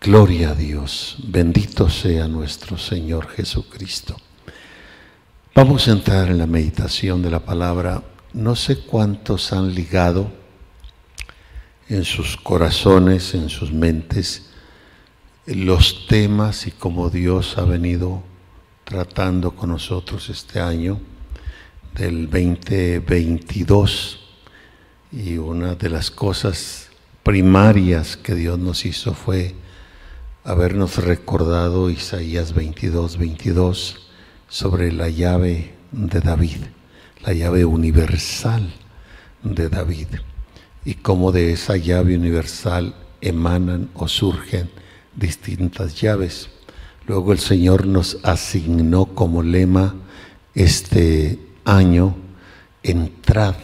Gloria a Dios, bendito sea nuestro Señor Jesucristo. Vamos a entrar en la meditación de la palabra. No sé cuántos han ligado en sus corazones, en sus mentes, los temas y cómo Dios ha venido tratando con nosotros este año del 2022. Y una de las cosas primarias que Dios nos hizo fue habernos recordado Isaías 22, 22 sobre la llave de David, la llave universal de David, y cómo de esa llave universal emanan o surgen distintas llaves. Luego el Señor nos asignó como lema este año, entrad,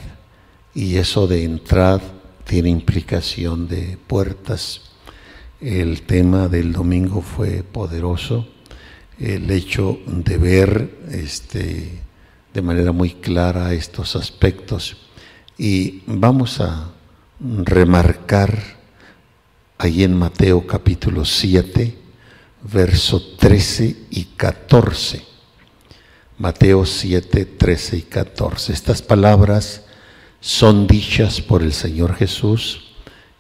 y eso de entrad tiene implicación de puertas el tema del domingo fue poderoso, el hecho de ver este, de manera muy clara estos aspectos y vamos a remarcar ahí en Mateo capítulo 7, verso 13 y 14. Mateo 7, 13 y 14. Estas palabras son dichas por el Señor Jesús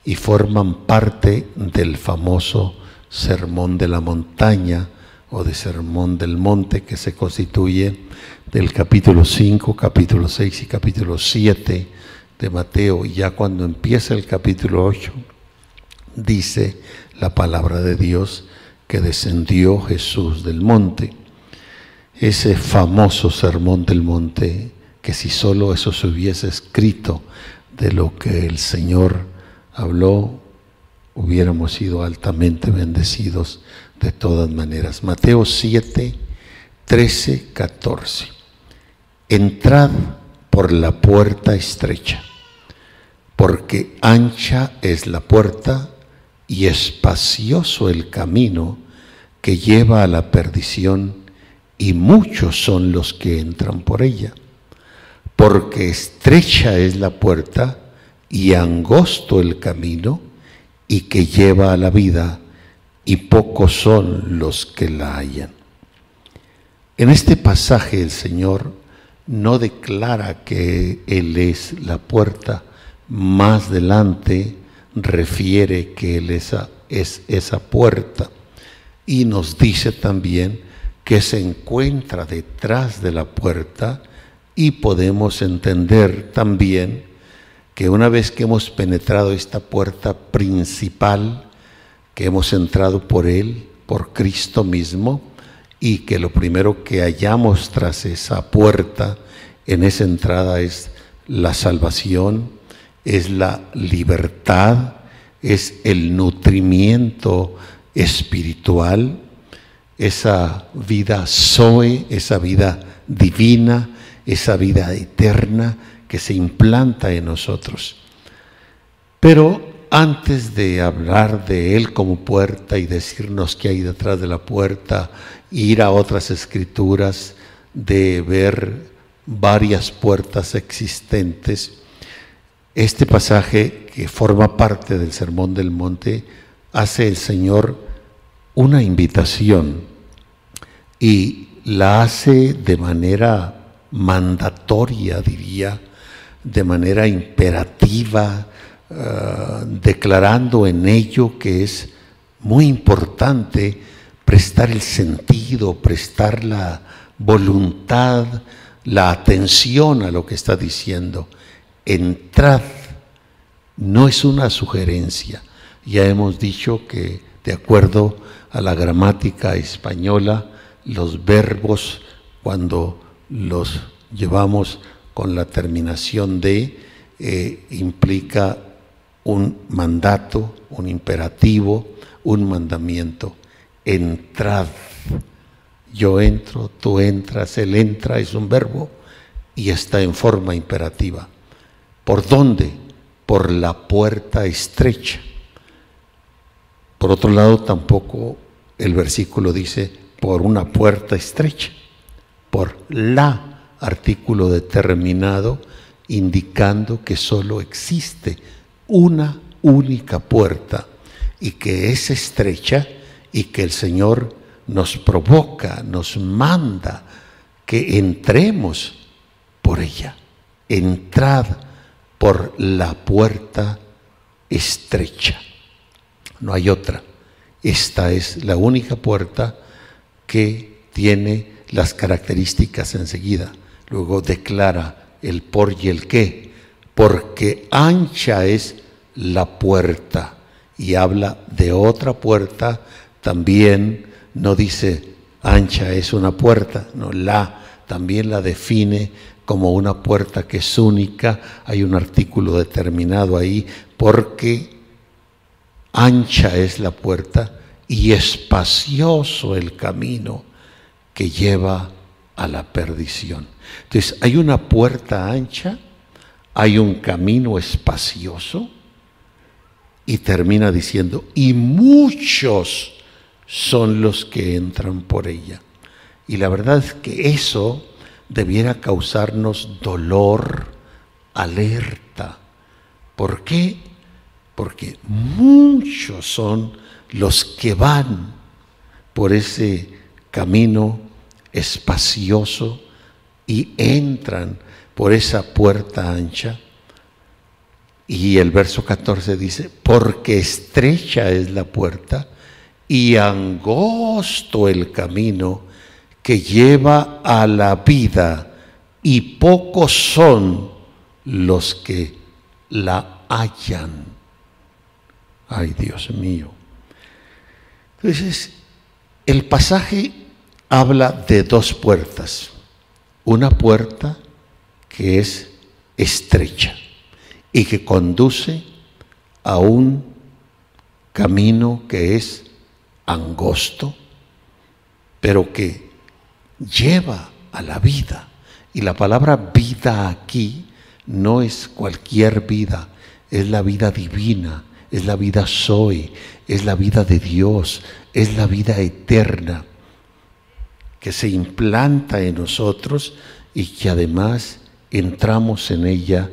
y forman parte del famoso Sermón de la Montaña o de Sermón del Monte que se constituye del capítulo 5, capítulo 6 y capítulo 7 de Mateo. Y ya cuando empieza el capítulo 8, dice la palabra de Dios que descendió Jesús del monte. Ese famoso sermón del monte, que si solo eso se hubiese escrito de lo que el Señor habló, hubiéramos sido altamente bendecidos de todas maneras. Mateo 7, 13, 14. Entrad por la puerta estrecha, porque ancha es la puerta y espacioso el camino que lleva a la perdición, y muchos son los que entran por ella. Porque estrecha es la puerta y angosto el camino y que lleva a la vida, y pocos son los que la hallan. En este pasaje el Señor no declara que Él es la puerta, más adelante refiere que Él es, es esa puerta y nos dice también que se encuentra detrás de la puerta y podemos entender también que una vez que hemos penetrado esta puerta principal, que hemos entrado por Él, por Cristo mismo, y que lo primero que hallamos tras esa puerta, en esa entrada, es la salvación, es la libertad, es el nutrimiento espiritual, esa vida Zoe, esa vida divina, esa vida eterna que se implanta en nosotros. Pero antes de hablar de Él como puerta y decirnos qué hay detrás de la puerta, ir a otras escrituras, de ver varias puertas existentes, este pasaje que forma parte del Sermón del Monte hace el Señor una invitación y la hace de manera mandatoria, diría, de manera imperativa, eh, declarando en ello que es muy importante prestar el sentido, prestar la voluntad, la atención a lo que está diciendo. Entrad no es una sugerencia. Ya hemos dicho que de acuerdo a la gramática española, los verbos cuando los llevamos con la terminación de eh, implica un mandato, un imperativo, un mandamiento. Entrad. Yo entro, tú entras, él entra, es un verbo y está en forma imperativa. ¿Por dónde? Por la puerta estrecha. Por otro lado, tampoco el versículo dice por una puerta estrecha, por la artículo determinado indicando que solo existe una única puerta y que es estrecha y que el Señor nos provoca, nos manda que entremos por ella. Entrad por la puerta estrecha. No hay otra. Esta es la única puerta que tiene las características enseguida. Luego declara el por y el qué, porque ancha es la puerta. Y habla de otra puerta, también no dice ancha es una puerta, no, la también la define como una puerta que es única, hay un artículo determinado ahí, porque ancha es la puerta y espacioso el camino que lleva a la perdición. Entonces, hay una puerta ancha, hay un camino espacioso y termina diciendo, y muchos son los que entran por ella. Y la verdad es que eso debiera causarnos dolor, alerta. ¿Por qué? Porque muchos son los que van por ese camino espacioso y entran por esa puerta ancha. Y el verso 14 dice, porque estrecha es la puerta y angosto el camino que lleva a la vida y pocos son los que la hallan. Ay, Dios mío. Entonces, el pasaje habla de dos puertas. Una puerta que es estrecha y que conduce a un camino que es angosto, pero que lleva a la vida. Y la palabra vida aquí no es cualquier vida, es la vida divina, es la vida soy, es la vida de Dios, es la vida eterna que se implanta en nosotros y que además entramos en ella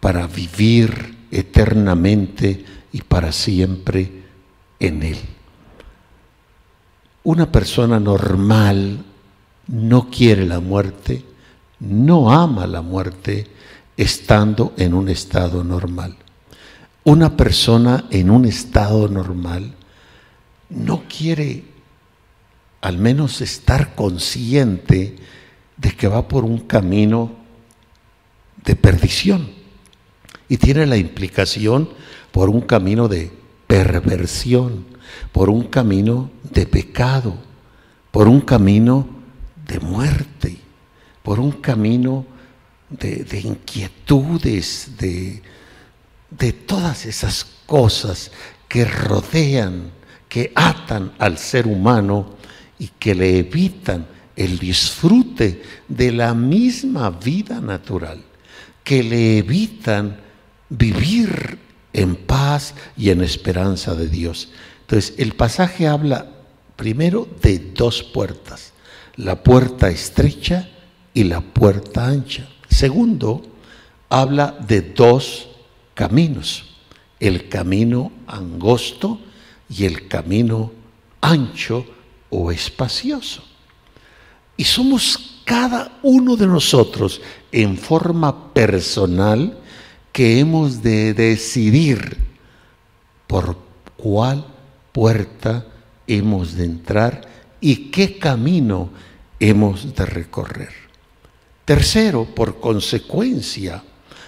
para vivir eternamente y para siempre en Él. Una persona normal no quiere la muerte, no ama la muerte estando en un estado normal. Una persona en un estado normal no quiere al menos estar consciente de que va por un camino de perdición. Y tiene la implicación por un camino de perversión, por un camino de pecado, por un camino de muerte, por un camino de, inquietudes, de, de todas esas cosas que rodean, que atan al ser humano y que le evitan el disfrute de la misma vida natural, que le evitan vivir en paz y en esperanza de Dios. Entonces, el pasaje habla primero de dos puertas la puerta estrecha y la puerta ancha. Segundo, habla de dos caminos, el camino angosto y el camino ancho o espacioso. Y somos cada uno de nosotros en forma personal que hemos de decidir por cuál puerta hemos de entrar y qué camino hemos de recorrer. Tercero, por consecuencia,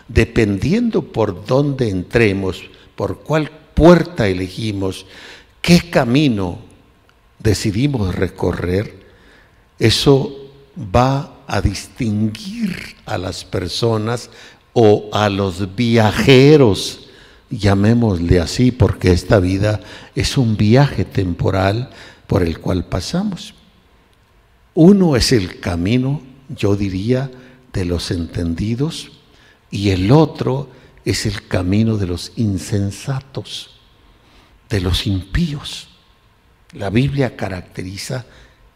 dependiendo por dónde entremos, por cuál puerta elegimos, qué camino decidimos recorrer, eso va a distinguir a las personas o a los viajeros, llamémosle así, porque esta vida es un viaje temporal por el cual pasamos. Uno es el camino, yo diría, de los entendidos y el otro es el camino de los insensatos, de los impíos. La Biblia caracteriza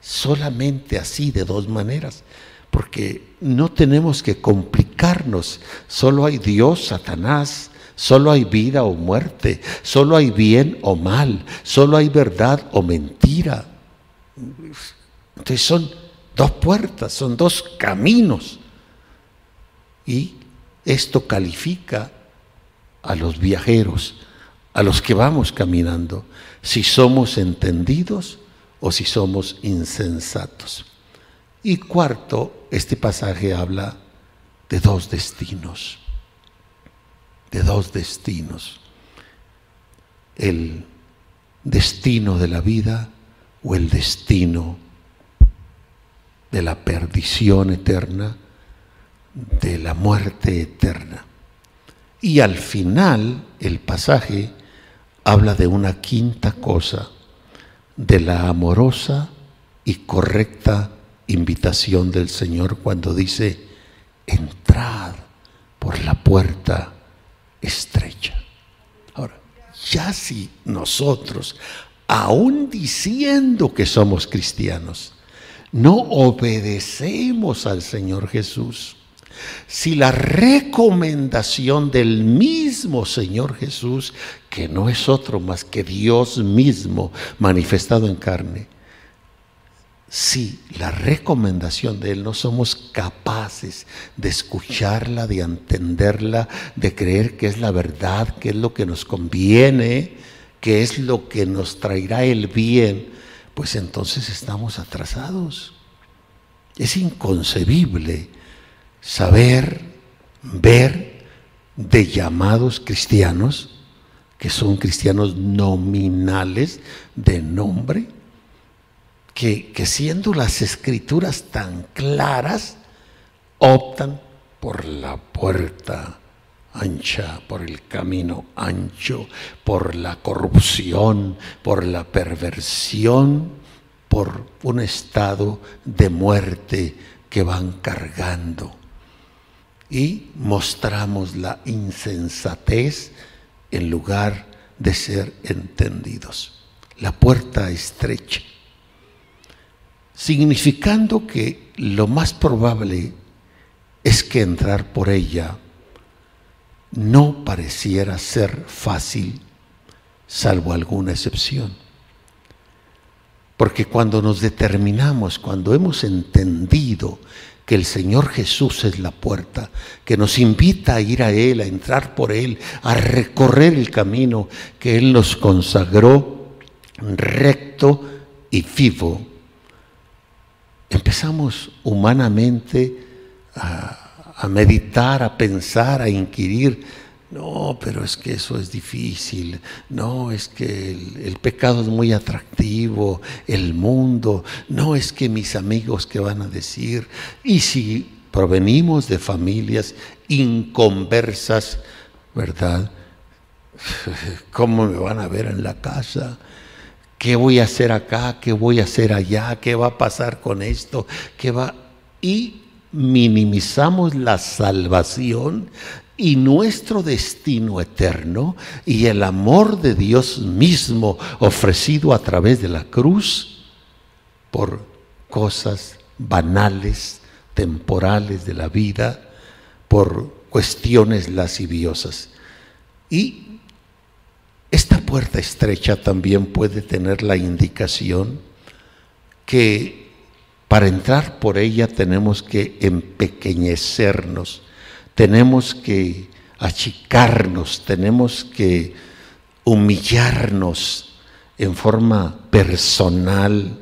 solamente así, de dos maneras, porque no tenemos que complicarnos. Solo hay Dios, Satanás, Solo hay vida o muerte, solo hay bien o mal, solo hay verdad o mentira. Entonces son dos puertas, son dos caminos. Y esto califica a los viajeros, a los que vamos caminando, si somos entendidos o si somos insensatos. Y cuarto, este pasaje habla de dos destinos, de dos destinos. El destino de la vida o el destino de la perdición eterna, de la muerte eterna. Y al final el pasaje habla de una quinta cosa, de la amorosa y correcta invitación del Señor cuando dice, entrad por la puerta estrecha. Ahora, ya si nosotros, aún diciendo que somos cristianos, no obedecemos al Señor Jesús, si la recomendación del mismo Señor Jesús, que no es otro más que Dios mismo manifestado en carne, si la recomendación de Él no somos capaces de escucharla, de entenderla, de creer que es la verdad, que es lo que nos conviene, que es lo que nos traerá el bien, pues entonces estamos atrasados. Es inconcebible saber, ver de llamados cristianos, que son cristianos nominales de nombre, que, siendo las escrituras tan claras, optan por la puerta ancha, por el camino ancho, por la corrupción, por la perversión, por un estado de muerte que van cargando. Y mostramos la insensatez en lugar de ser entendidos. La puerta estrecha significando que lo más probable es que entrar por ella no pareciera ser fácil, salvo alguna excepción. Porque cuando nos determinamos, cuando hemos entendido que el Señor Jesús es la puerta, que nos invita a ir a Él, a entrar por Él, a recorrer el camino que Él nos consagró recto y vivo, empezamos humanamente a, meditar, a pensar, a inquirir. No, pero es que eso es difícil. No, es que el, pecado es muy atractivo, el mundo. No, es que mis amigos que van a decir. Y si provenimos de familias inconversas, ¿verdad? ¿Cómo me van a ver en la casa? ¿Qué voy a hacer acá? ¿Qué voy a hacer allá? ¿Qué va a pasar con esto? ¿Qué va? Y minimizamos la salvación y nuestro destino eterno y el amor de Dios mismo ofrecido a través de la cruz por cosas banales, temporales de la vida, por cuestiones lasciviosas. Y esta puerta estrecha también puede tener la indicación que para entrar por ella tenemos que empequeñecernos, tenemos que achicarnos, tenemos que humillarnos en forma personal,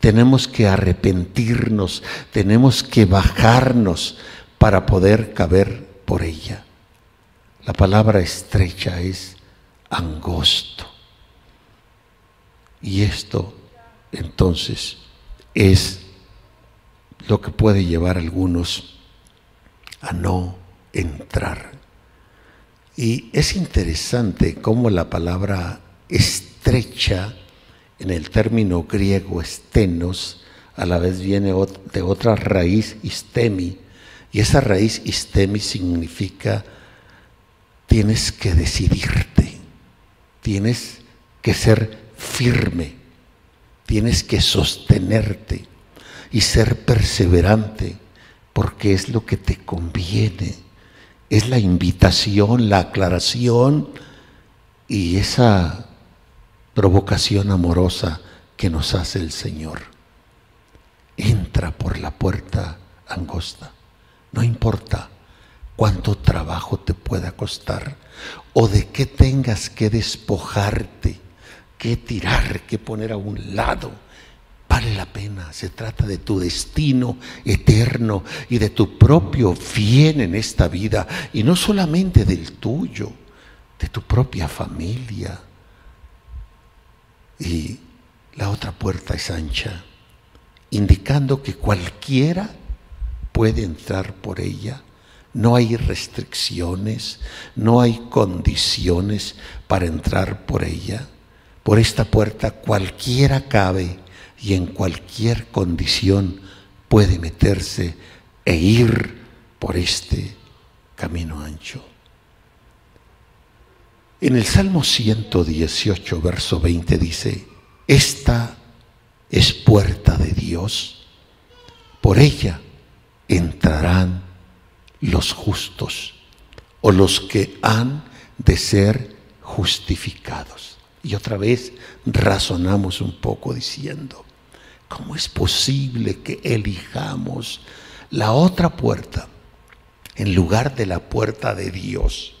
tenemos que arrepentirnos, tenemos que bajarnos para poder caber por ella. La palabra estrecha es angosto. Y esto entonces es lo que puede llevar a algunos a no entrar. Y es interesante cómo la palabra estrecha en el término griego estenos a la vez viene de otra raíz istemi y esa raíz istemi significa tienes que decidirte tienes que ser firme, tienes que sostenerte y ser perseverante, porque es lo que te conviene, es la invitación, la aclaración y esa provocación amorosa que nos hace el Señor. Entra por la puerta angosta. No importa cuánto trabajo te pueda costar o de qué tengas que despojarte, que tirar, que poner a un lado. Vale la pena, se trata de tu destino eterno y de tu propio bien en esta vida y no solamente del tuyo, de tu propia familia. Y la otra puerta es ancha, indicando que cualquiera puede entrar por ella. No hay restricciones, no hay condiciones para entrar por ella. Por esta puerta cualquiera cabe y en cualquier condición puede meterse e ir por este camino ancho. En el Salmo 118, verso 20 dice, esta es puerta de Dios, por ella entrarán los justos o los que han de ser justificados. Y otra vez razonamos un poco diciendo, ¿cómo es posible que elijamos la otra puerta en lugar de la puerta de Dios?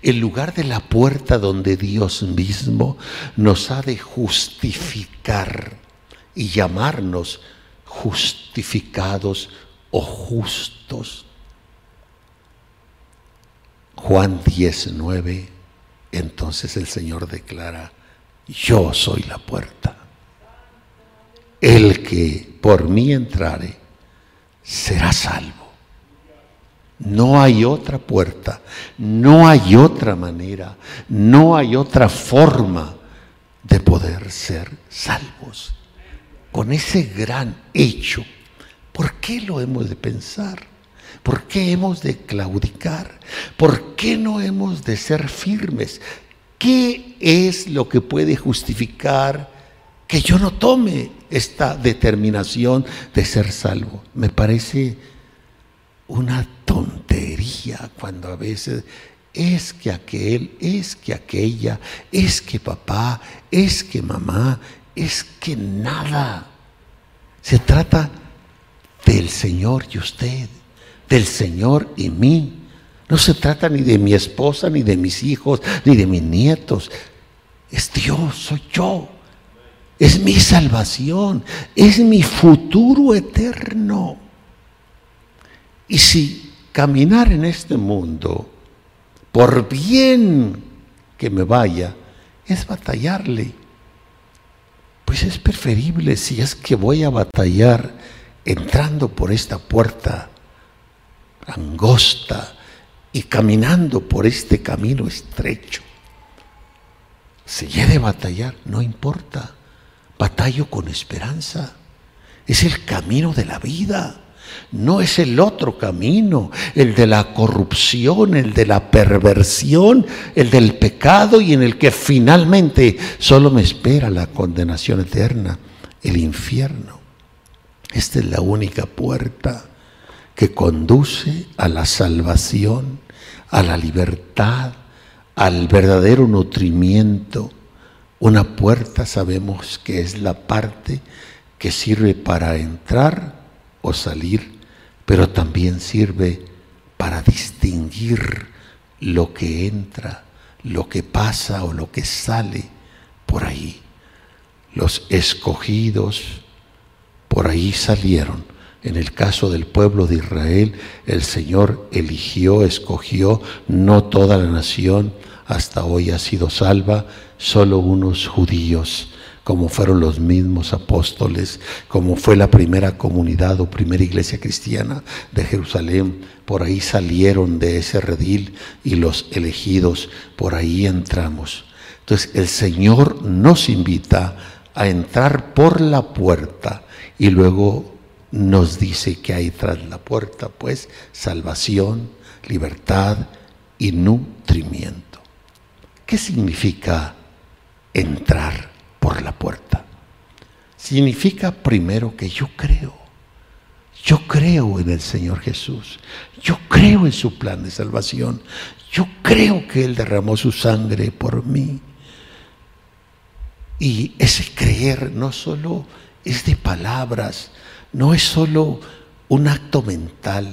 En lugar de la puerta donde Dios mismo nos ha de justificar y llamarnos justificados o justos. Juan 19, entonces el Señor declara, yo soy la puerta. El que por mí entrare será salvo. No hay otra puerta, no hay otra manera, no hay otra forma de poder ser salvos. Con ese gran hecho ¿Por qué lo hemos de pensar? ¿Por qué hemos de claudicar? ¿Por qué no hemos de ser firmes? ¿Qué es lo que puede justificar que yo no tome esta determinación de ser salvo? Me parece una tontería cuando a veces es que aquel, es que aquella, es que papá, es que mamá, es que nada. Se trata del Señor y usted, del Señor y mí. No se trata ni de mi esposa, ni de mis hijos, ni de mis nietos. Es Dios, soy yo. Es mi salvación, es mi futuro eterno. Y si caminar en este mundo, por bien que me vaya, es batallarle, pues es preferible si es que voy a batallar entrando por esta puerta angosta y caminando por este camino estrecho. Si he de batallar, no importa. Batallo con esperanza. Es el camino de la vida. No es el otro camino, el de la corrupción, el de la perversión, el del pecado y en el que finalmente solo me espera la condenación eterna, el infierno. Esta es la única puerta que conduce a la salvación, a la libertad, al verdadero nutrimiento. Una puerta sabemos que es la parte que sirve para entrar o salir, pero también sirve para distinguir lo que entra, lo que pasa o lo que sale por ahí. Los escogidos, por ahí salieron. En el caso del pueblo de Israel, el Señor eligió, escogió, no toda la nación hasta hoy ha sido salva, solo unos judíos, como fueron los mismos apóstoles, como fue la primera comunidad o primera iglesia cristiana de Jerusalén, por ahí salieron de ese redil y los elegidos, por ahí entramos. Entonces el Señor nos invita a entrar por la puerta y luego nos dice que hay tras la puerta, pues, salvación, libertad y nutrimiento. ¿Qué significa entrar por la puerta? Significa primero que yo creo. Yo creo en el Señor Jesús. Yo creo en su plan de salvación. Yo creo que Él derramó su sangre por mí. Y ese creer no solo es de palabras, no es solo un acto mental,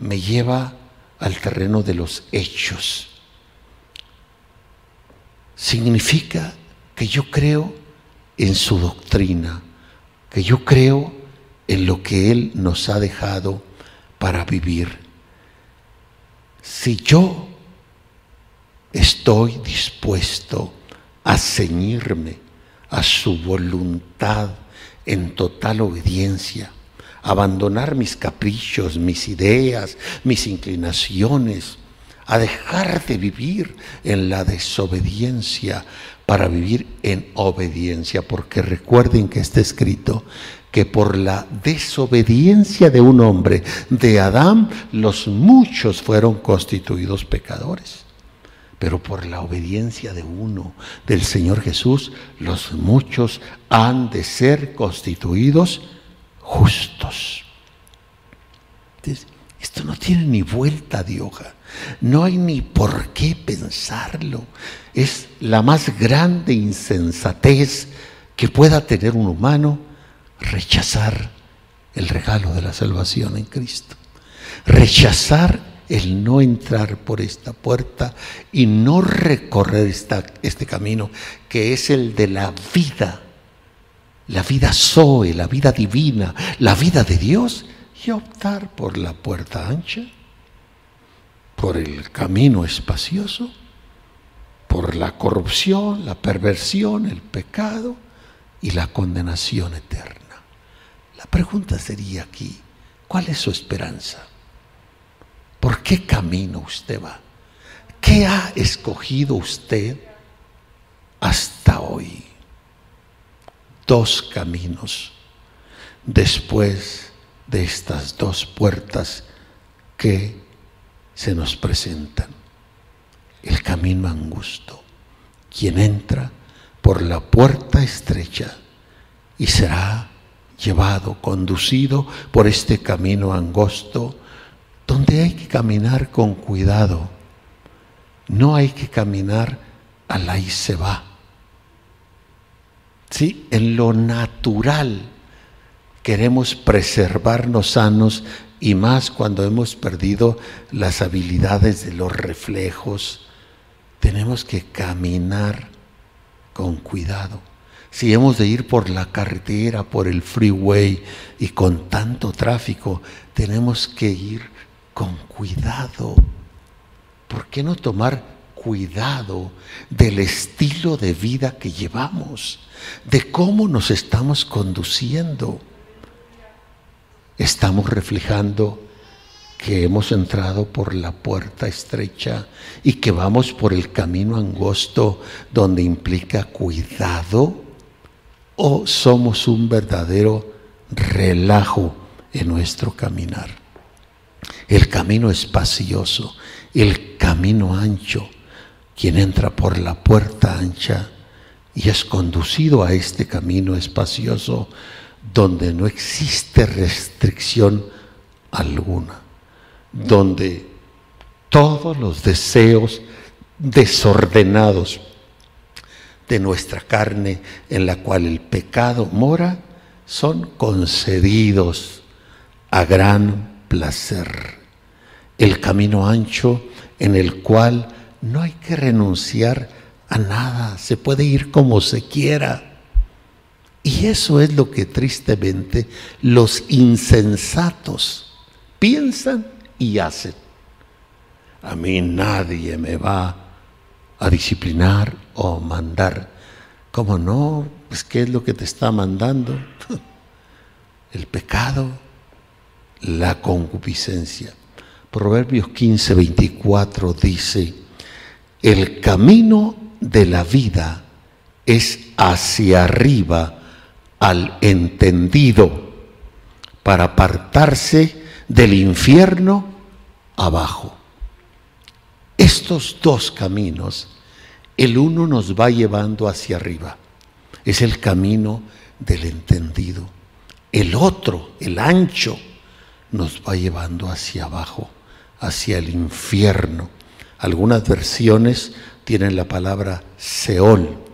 me lleva al terreno de los hechos. Significa que yo creo en su doctrina, que yo creo en lo que Él nos ha dejado para vivir. Si yo estoy dispuesto a ceñirme a su voluntad en total obediencia, abandonar mis caprichos, mis ideas, mis inclinaciones, a dejar de vivir en la desobediencia para vivir en obediencia, porque recuerden que está escrito que por la desobediencia de un hombre, de Adán, los muchos fueron constituidos pecadores. Pero por la obediencia de uno, del Señor Jesús, los muchos han de ser constituidos justos. esto no tiene ni vuelta de hoja. No hay ni por qué pensarlo. Es la más grande insensatez que pueda tener un humano rechazar el regalo de la salvación en Cristo. Rechazar el no entrar por esta puerta y no recorrer esta, este camino que es el de la vida, la vida Zoe, la vida divina, la vida de Dios, y optar por la puerta ancha, por el camino espacioso, por la corrupción, la perversión, el pecado y la condenación eterna. La pregunta sería aquí, ¿cuál es su esperanza? ¿Por qué camino usted va? ¿Qué ha escogido usted hasta hoy? Dos caminos después de estas dos puertas que se nos presentan. El camino angusto. Quien entra por la puerta estrecha y será llevado, conducido por este camino angosto, donde hay que caminar con cuidado. No hay que caminar a la y se va. ¿Sí? En lo natural queremos preservarnos sanos y más cuando hemos perdido las habilidades de los reflejos. Tenemos que caminar con cuidado si hemos de ir por la carretera, por el freeway y con tanto tráfico, tenemos que ir con cuidado. ¿Por qué no tomar cuidado del estilo de vida que llevamos, de cómo nos estamos conduciendo? Estamos reflejando que hemos entrado por la puerta estrecha y que vamos por el camino angosto donde implica cuidado o somos un verdadero relajo en nuestro caminar. El camino espacioso, el camino ancho, quien entra por la puerta ancha y es conducido a este camino espacioso donde no existe restricción alguna, donde todos los deseos desordenados de nuestra carne en la cual el pecado mora son concedidos a gran placer. El camino ancho en el cual no hay que renunciar a nada, se puede ir como se quiera. Y eso es lo que tristemente los insensatos piensan y hacen. A mí nadie me va a disciplinar o mandar. ¿Cómo no? Pues ¿qué es lo que te está mandando? El pecado, la concupiscencia. Proverbios 15, 24 dice, el camino de la vida es hacia arriba al entendido para apartarse del infierno abajo. Estos dos caminos, el uno nos va llevando hacia arriba, es el camino del entendido. El otro, el ancho, nos va llevando hacia abajo, hacia el infierno. Algunas versiones tienen la palabra Seol,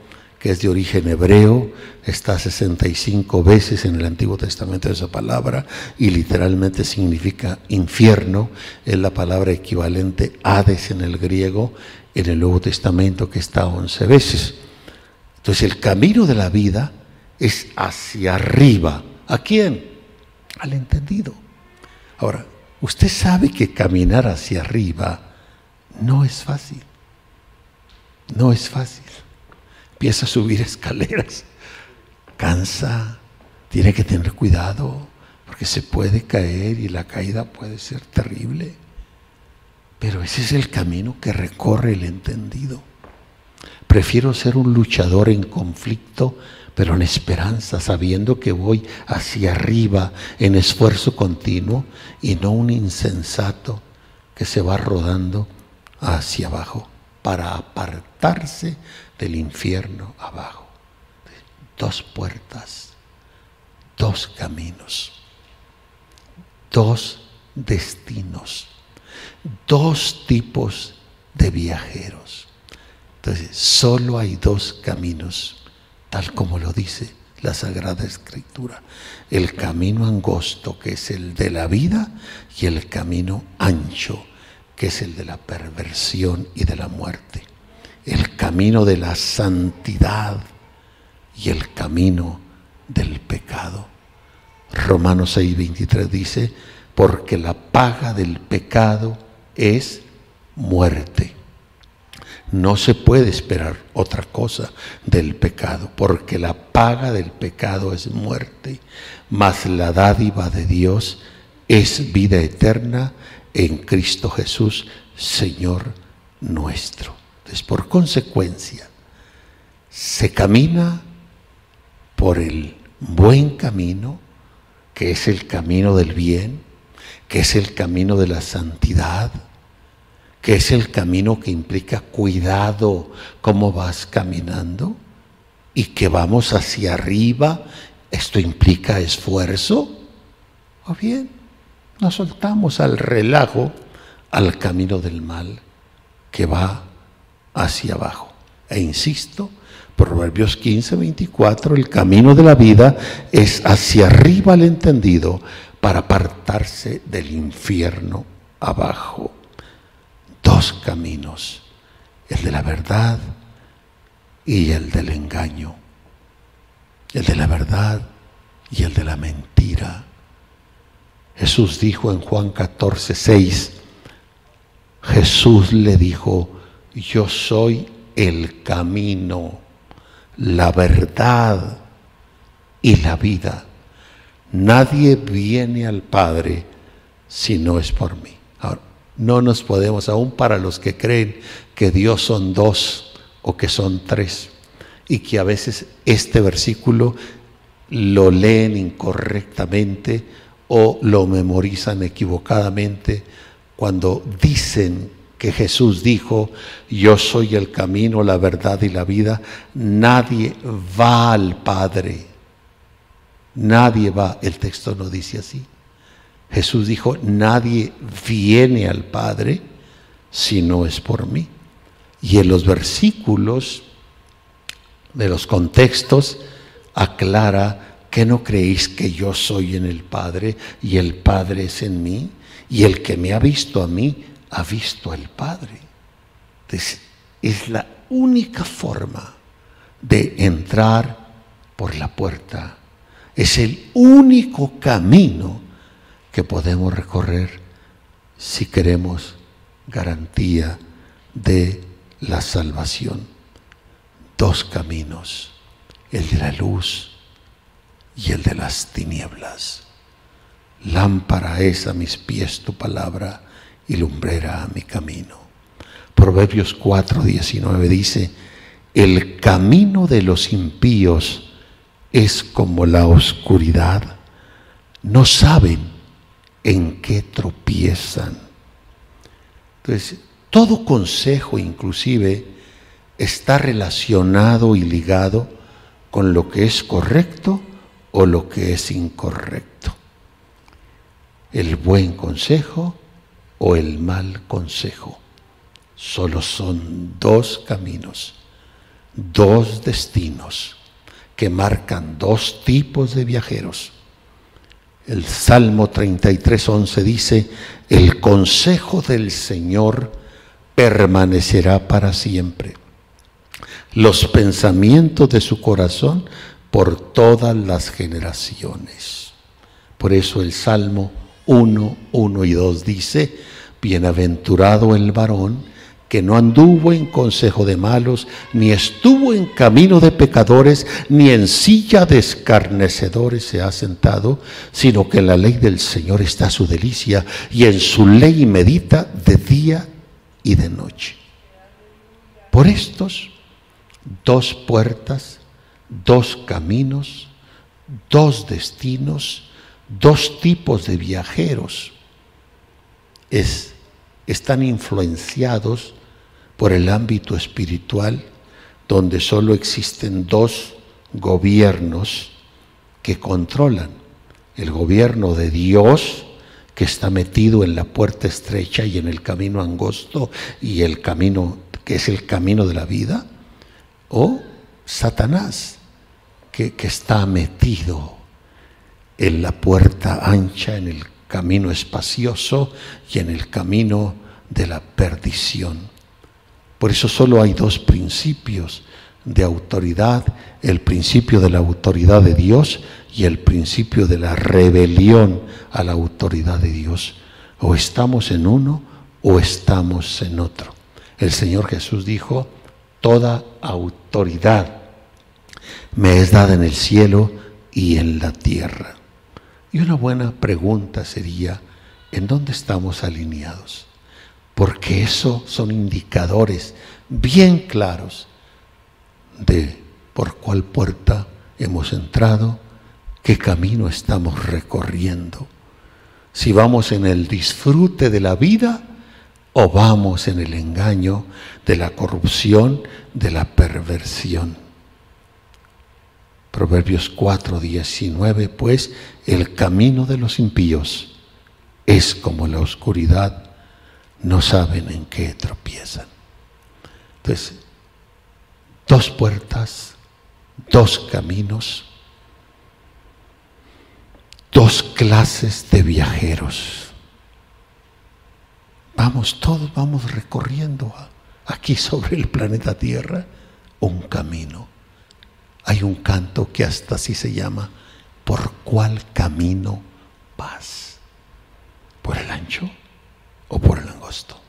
que es de origen hebreo, está 65 veces en el Antiguo Testamento esa palabra y literalmente significa infierno, es la palabra equivalente Hades en el griego, en el Nuevo Testamento que está 11 veces. Entonces el camino de la vida es hacia arriba. ¿A quién? Al entendido. Ahora, usted sabe que caminar hacia arriba no es fácil. No es fácil empieza a subir escaleras, cansa, tiene que tener cuidado, porque se puede caer y la caída puede ser terrible. Pero ese es el camino que recorre el entendido. Prefiero ser un luchador en conflicto, pero en esperanza, sabiendo que voy hacia arriba en esfuerzo continuo y no un insensato que se va rodando hacia abajo para apartarse del infierno abajo. Dos puertas, dos caminos, dos destinos, dos tipos de viajeros. Entonces, solo hay dos caminos, tal como lo dice la Sagrada Escritura. El camino angosto, que es el de la vida, y el camino ancho, que es el de la perversión y de la muerte el camino de la santidad y el camino del pecado. Romanos 6:23 dice, porque la paga del pecado es muerte. No se puede esperar otra cosa del pecado, porque la paga del pecado es muerte, mas la dádiva de Dios es vida eterna en Cristo Jesús, Señor nuestro. Entonces, por consecuencia, se camina por el buen camino, que es el camino del bien, que es el camino de la santidad, que es el camino que implica cuidado cómo vas caminando y que vamos hacia arriba. Esto implica esfuerzo. O bien, nos soltamos al relajo, al camino del mal que va hacia abajo. E insisto, Proverbios 15, 24, el camino de la vida es hacia arriba al entendido para apartarse del infierno abajo. Dos caminos, el de la verdad y el del engaño, el de la verdad y el de la mentira. Jesús dijo en Juan 14, 6, Jesús le dijo, yo soy el camino, la verdad y la vida. Nadie viene al Padre si no es por mí. No nos podemos, aún para los que creen que Dios son dos o que son tres, y que a veces este versículo lo leen incorrectamente o lo memorizan equivocadamente cuando dicen que Jesús dijo, yo soy el camino, la verdad y la vida, nadie va al Padre. Nadie va, el texto no dice así. Jesús dijo, nadie viene al Padre si no es por mí. Y en los versículos de los contextos aclara que no creéis que yo soy en el Padre y el Padre es en mí y el que me ha visto a mí ha visto al Padre. es la única forma de entrar por la puerta. Es el único camino que podemos recorrer si queremos garantía de la salvación. Dos caminos, el de la luz y el de las tinieblas. Lámpara es a mis pies tu palabra y lumbrera a mi camino. Proverbios 4, 19 dice, el camino de los impíos es como la oscuridad, no saben en qué tropiezan. Entonces, todo consejo inclusive está relacionado y ligado con lo que es correcto o lo que es incorrecto. el buen consejo o el mal consejo. Solo son dos caminos, dos destinos que marcan dos tipos de viajeros. El Salmo 33.11 dice, el consejo del Señor permanecerá para siempre. Los pensamientos de su corazón por todas las generaciones. Por eso el Salmo 1, 1 y 2 dice, bienaventurado el varón que no anduvo en consejo de malos, ni estuvo en camino de pecadores, ni en silla de escarnecedores se ha sentado, sino que en la ley del Señor está su delicia, y en su ley medita de día y de noche. Por estos dos puertas, dos caminos, dos destinos, dos tipos de viajeros es, están influenciados por el ámbito espiritual, donde solo existen dos gobiernos que controlan. El gobierno de Dios, que está metido en la puerta estrecha y en el camino angosto y el camino que es el camino de la vida, o Satanás, que, que está metido en la puerta ancha, en el camino espacioso y en el camino de la perdición. Por eso solo hay dos principios de autoridad, el principio de la autoridad de Dios y el principio de la rebelión a la autoridad de Dios. O estamos en uno o estamos en otro. El Señor Jesús dijo, toda autoridad me es dada en el cielo y en la tierra. Y una buena pregunta sería, ¿en dónde estamos alineados? Porque eso son indicadores bien claros de por cuál puerta hemos entrado, qué camino estamos recorriendo. Si vamos en el disfrute de la vida o vamos en el engaño de la corrupción, de la perversión. Proverbios 4, 19, pues el camino de los impíos es como la oscuridad, no saben en qué tropiezan. Entonces, dos puertas, dos caminos, dos clases de viajeros. Vamos, todos vamos recorriendo aquí sobre el planeta Tierra un camino. Hay un canto que hasta así se llama, ¿por cuál camino vas? ¿Por el ancho o por el angosto?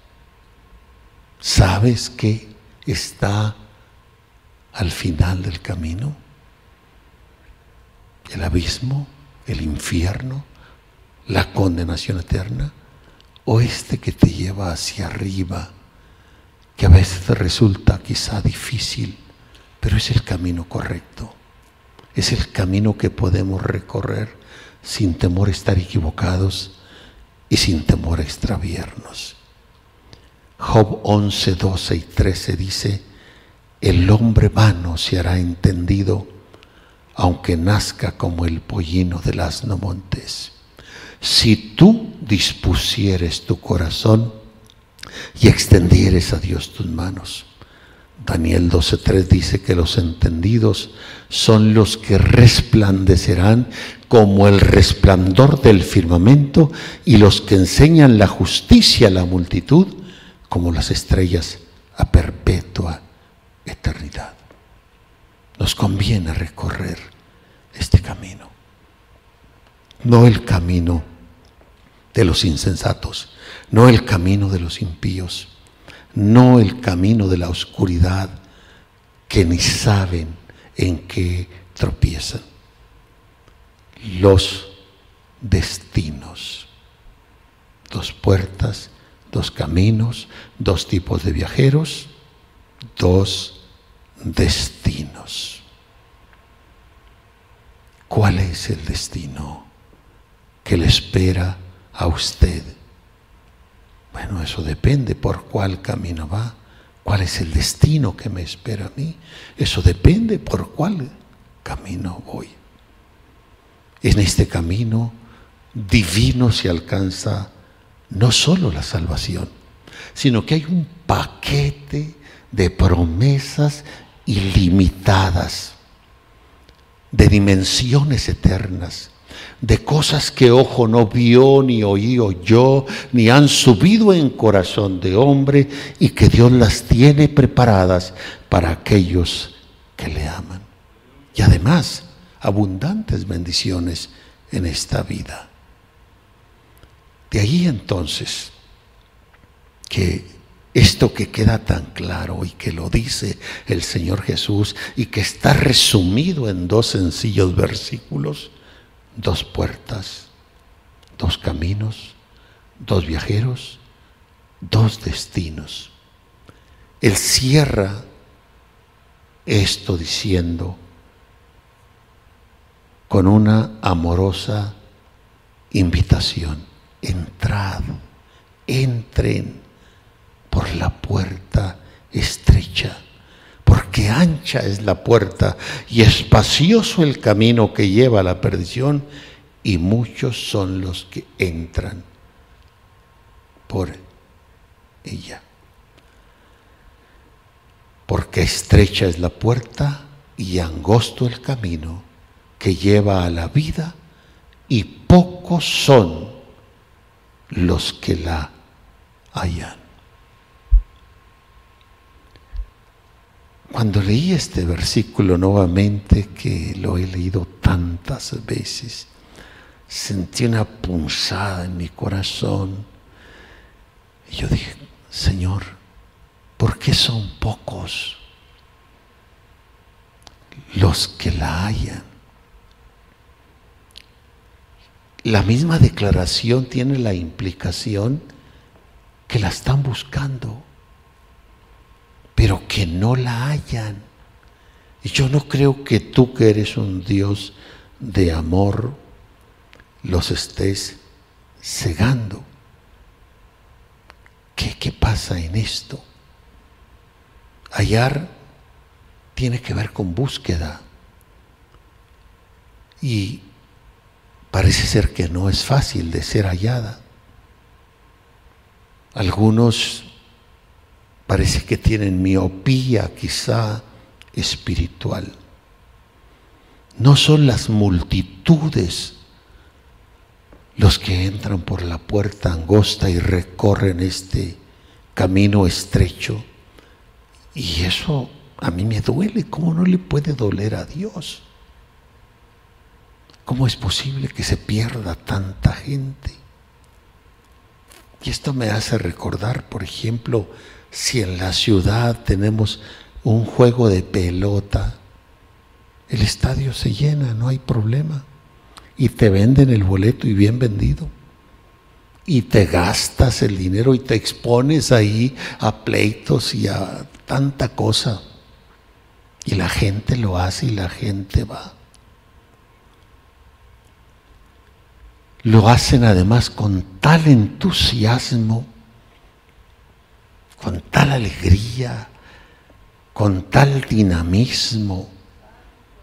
¿Sabes que está al final del camino? El abismo, el infierno, la condenación eterna, o este que te lleva hacia arriba, que a veces resulta quizá difícil, pero es el camino correcto. Es el camino que podemos recorrer sin temor a estar equivocados y sin temor a extraviarnos. Job 11, 12 y 13 dice, el hombre vano se hará entendido, aunque nazca como el pollino del asno montes. Si tú dispusieres tu corazón y extendieres a Dios tus manos, Daniel 12.3 dice que los entendidos son los que resplandecerán como el resplandor del firmamento y los que enseñan la justicia a la multitud como las estrellas a perpetua eternidad. Nos conviene recorrer este camino, no el camino de los insensatos, no el camino de los impíos no el camino de la oscuridad que ni saben en qué tropiezan. Los destinos. Dos puertas, dos caminos, dos tipos de viajeros, dos destinos. ¿Cuál es el destino que le espera a usted? Bueno, eso depende por cuál camino va, cuál es el destino que me espera a mí. Eso depende por cuál camino voy. En este camino divino se alcanza no solo la salvación, sino que hay un paquete de promesas ilimitadas, de dimensiones eternas, de cosas que ojo no vio, ni oí oyó, ni han subido en corazón de hombre y que Dios las tiene preparadas para aquellos que le aman. Y además, abundantes bendiciones en esta vida. De ahí entonces que esto que queda tan claro y que lo dice el Señor Jesús y que está resumido en dos sencillos versículos, dos puertas, dos caminos, dos viajeros, dos destinos. Él cierra esto diciendo con una amorosa invitación, entrad, entren por la puerta estrecha, porque ancha es la puerta y espacioso el camino que lleva a la perdición, y muchos son los que entran por ella. Porque estrecha es la puerta y angosto el camino que lleva a la vida, y pocos son los que la hallan. Cuando leí este versículo nuevamente, que lo he leído tantas veces, sentí una punzada en mi corazón. Y yo dije, Señor, ¿por qué son pocos los que la hallan? La misma declaración tiene la implicación que la están buscando pero que no la hayan. Y yo no creo que tú que eres un Dios de amor los estés cegando. ¿Qué, qué pasa en esto? Hallar tiene que ver con búsqueda. Y parece ser que no es fácil de ser hallada. Algunos parece que tienen miopía quizá espiritual. No son las multitudes los que entran por la puerta angosta y recorren este camino estrecho. Y eso a mí me duele. ¿Cómo no le puede doler a Dios? ¿Cómo es posible que se pierda tanta gente? Y esto me hace recordar, por ejemplo, si en la ciudad tenemos un juego de pelota, el estadio se llena, no hay problema. Y te venden el boleto y bien vendido. Y te gastas el dinero y te expones ahí a pleitos y a tanta cosa. Y la gente lo hace y la gente va. Lo hacen además con tal entusiasmo con tal alegría, con tal dinamismo.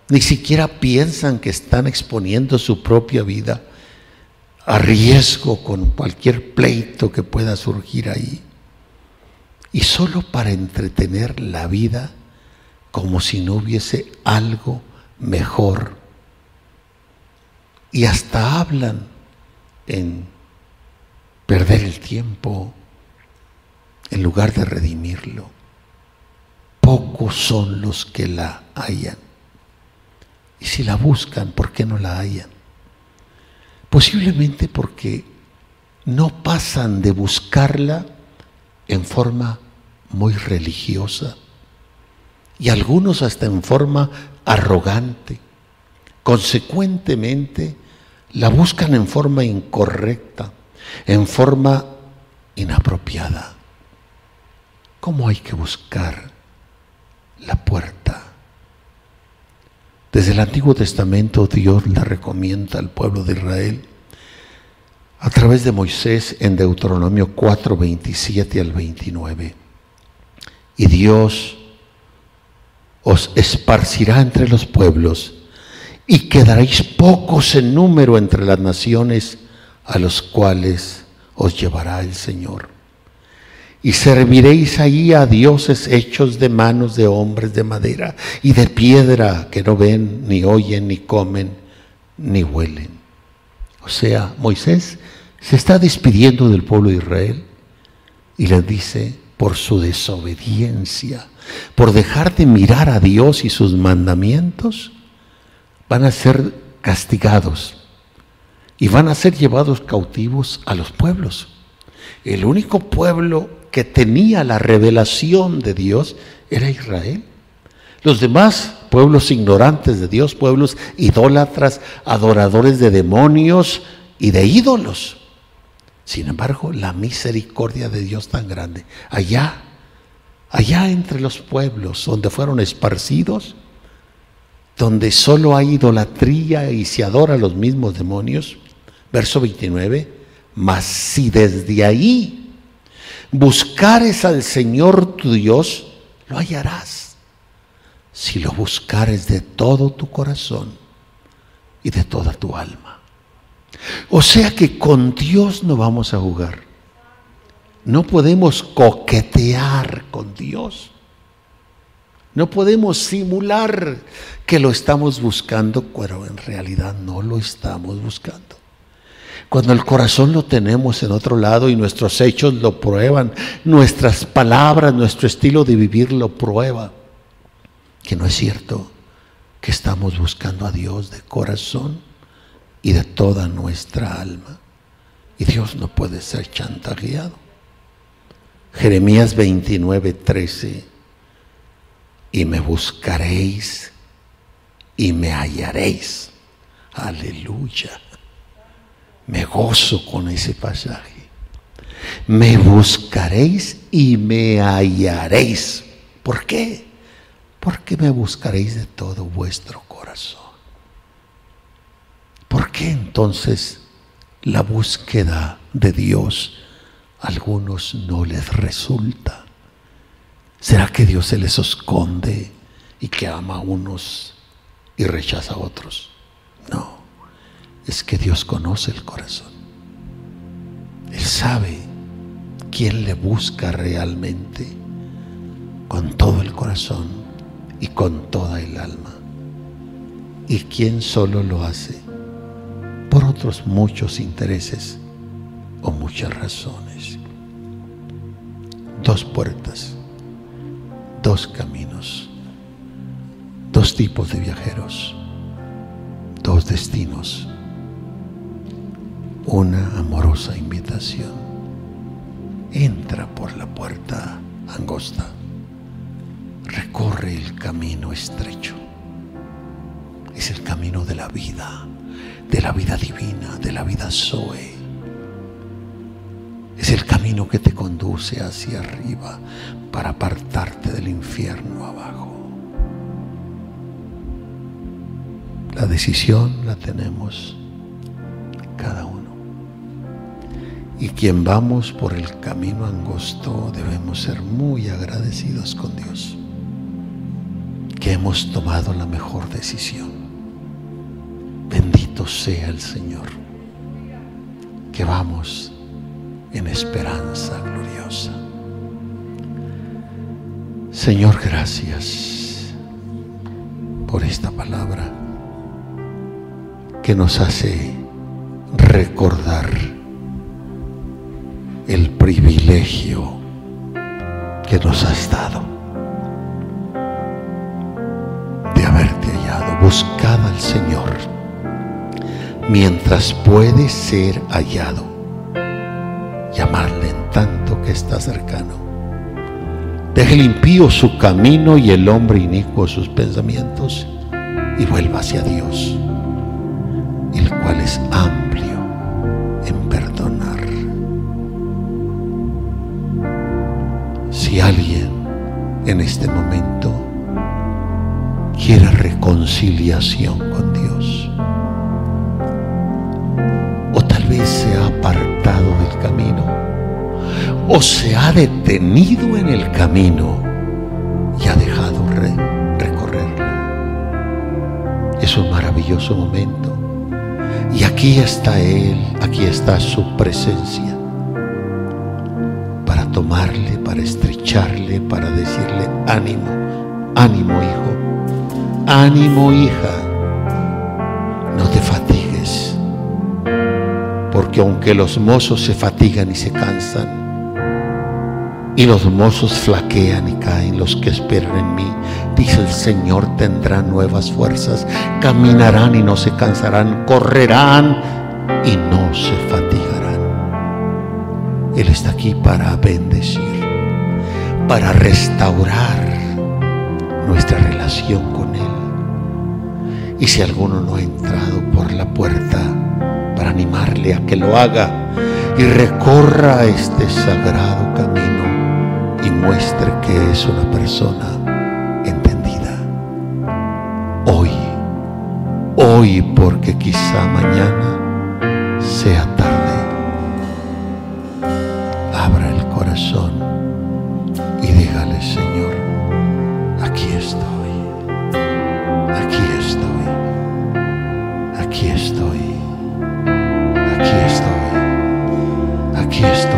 Ni siquiera piensan que están exponiendo su propia vida a riesgo con cualquier pleito que pueda surgir ahí. Y solo para entretener la vida como si no hubiese algo mejor. Y hasta hablan en perder el tiempo, en lugar de redimirlo. Pocos son los que la hallan. Y si la buscan, ¿por qué no la hallan? Posiblemente porque no pasan de buscarla en forma muy religiosa y algunos hasta en forma arrogante. Consecuentemente, la buscan en forma incorrecta, en forma inapropiada. ¿Cómo hay que buscar la puerta? Desde el Antiguo Testamento Dios la recomienda al pueblo de Israel a través de Moisés en Deuteronomio 4, 27 al 29. Y Dios os esparcirá entre los pueblos y quedaréis pocos en número entre las naciones a los cuales os llevará el Señor. Y serviréis allí a dioses hechos de manos de hombres de madera y de piedra que no ven, ni oyen, ni comen, ni huelen. O sea, Moisés se está despidiendo del pueblo de Israel y les dice, por su desobediencia, por dejar de mirar a Dios y sus mandamientos, van a ser castigados y van a ser llevados cautivos a los pueblos. El único pueblo que tenía la revelación de Dios era Israel. Los demás pueblos ignorantes de Dios, pueblos idólatras, adoradores de demonios y de ídolos. Sin embargo, la misericordia de Dios tan grande, allá, allá entre los pueblos donde fueron esparcidos, donde solo hay idolatría y se adora a los mismos demonios, verso 29, mas si desde ahí buscares al Señor tu Dios, lo hallarás. Si lo buscares de todo tu corazón y de toda tu alma. O sea que con Dios no vamos a jugar. No podemos coquetear con Dios. No podemos simular que lo estamos buscando, pero en realidad no lo estamos buscando. Cuando el corazón lo tenemos en otro lado y nuestros hechos lo prueban, nuestras palabras, nuestro estilo de vivir lo prueba, que no es cierto que estamos buscando a Dios de corazón y de toda nuestra alma. Y Dios no puede ser chantajeado. Jeremías 29, 13. Y me buscaréis y me hallaréis. Aleluya. Me gozo con ese pasaje. Me buscaréis y me hallaréis. ¿Por qué? Porque me buscaréis de todo vuestro corazón. ¿Por qué entonces la búsqueda de Dios a algunos no les resulta? ¿Será que Dios se les esconde y que ama a unos y rechaza a otros? No, es que Dios conoce el corazón. Él sabe quién le busca realmente con todo el corazón y con toda el alma. Y quién solo lo hace por otros muchos intereses o muchas razones. Dos puertas, dos caminos, dos tipos de viajeros, dos destinos, una amorosa invitación. Entra por la puerta angosta, recorre el camino estrecho. Es el camino de la vida de la vida divina, de la vida Zoe. Es el camino que te conduce hacia arriba para apartarte del infierno abajo. La decisión la tenemos Y quien vamos por el camino angosto debemos ser muy agradecidos con Dios, que hemos tomado la mejor decisión sea el Señor, que vamos en esperanza gloriosa. Señor, gracias por esta palabra que nos hace recordar el privilegio que nos has dado de haberte hallado. Buscad al Señor mientras puede ser hallado. Llamarle en tanto que está cercano. Deje el impío su camino y el hombre inicuo sus pensamientos y vuelva hacia Dios, el cual es amplio en este momento quiere reconciliación con Dios, se ha apartado del camino o se ha detenido en el camino y ha dejado recorrerlo. Es un maravilloso momento. Y aquí está Él, aquí está su presencia tomarle, para estrecharle, para decirle, ánimo, ánimo hijo, ánimo hija, no te fatigues, porque aunque los mozos se fatigan y se cansan, y los mozos flaquean y caen, los que esperan en mí, dice el Señor, tendrán nuevas fuerzas, caminarán y no se cansarán, correrán y no se fatigarán. Él está aquí para bendecir, para restaurar nuestra relación con Él. Y si alguno no ha entrado por la puerta, para animarle a que lo haga y recorra este sagrado camino muestre que es una persona entendida. Hoy, hoy porque quizá mañana sea corazón y dígale, Señor, aquí estoy, aquí estoy, aquí estoy, aquí estoy, aquí estoy.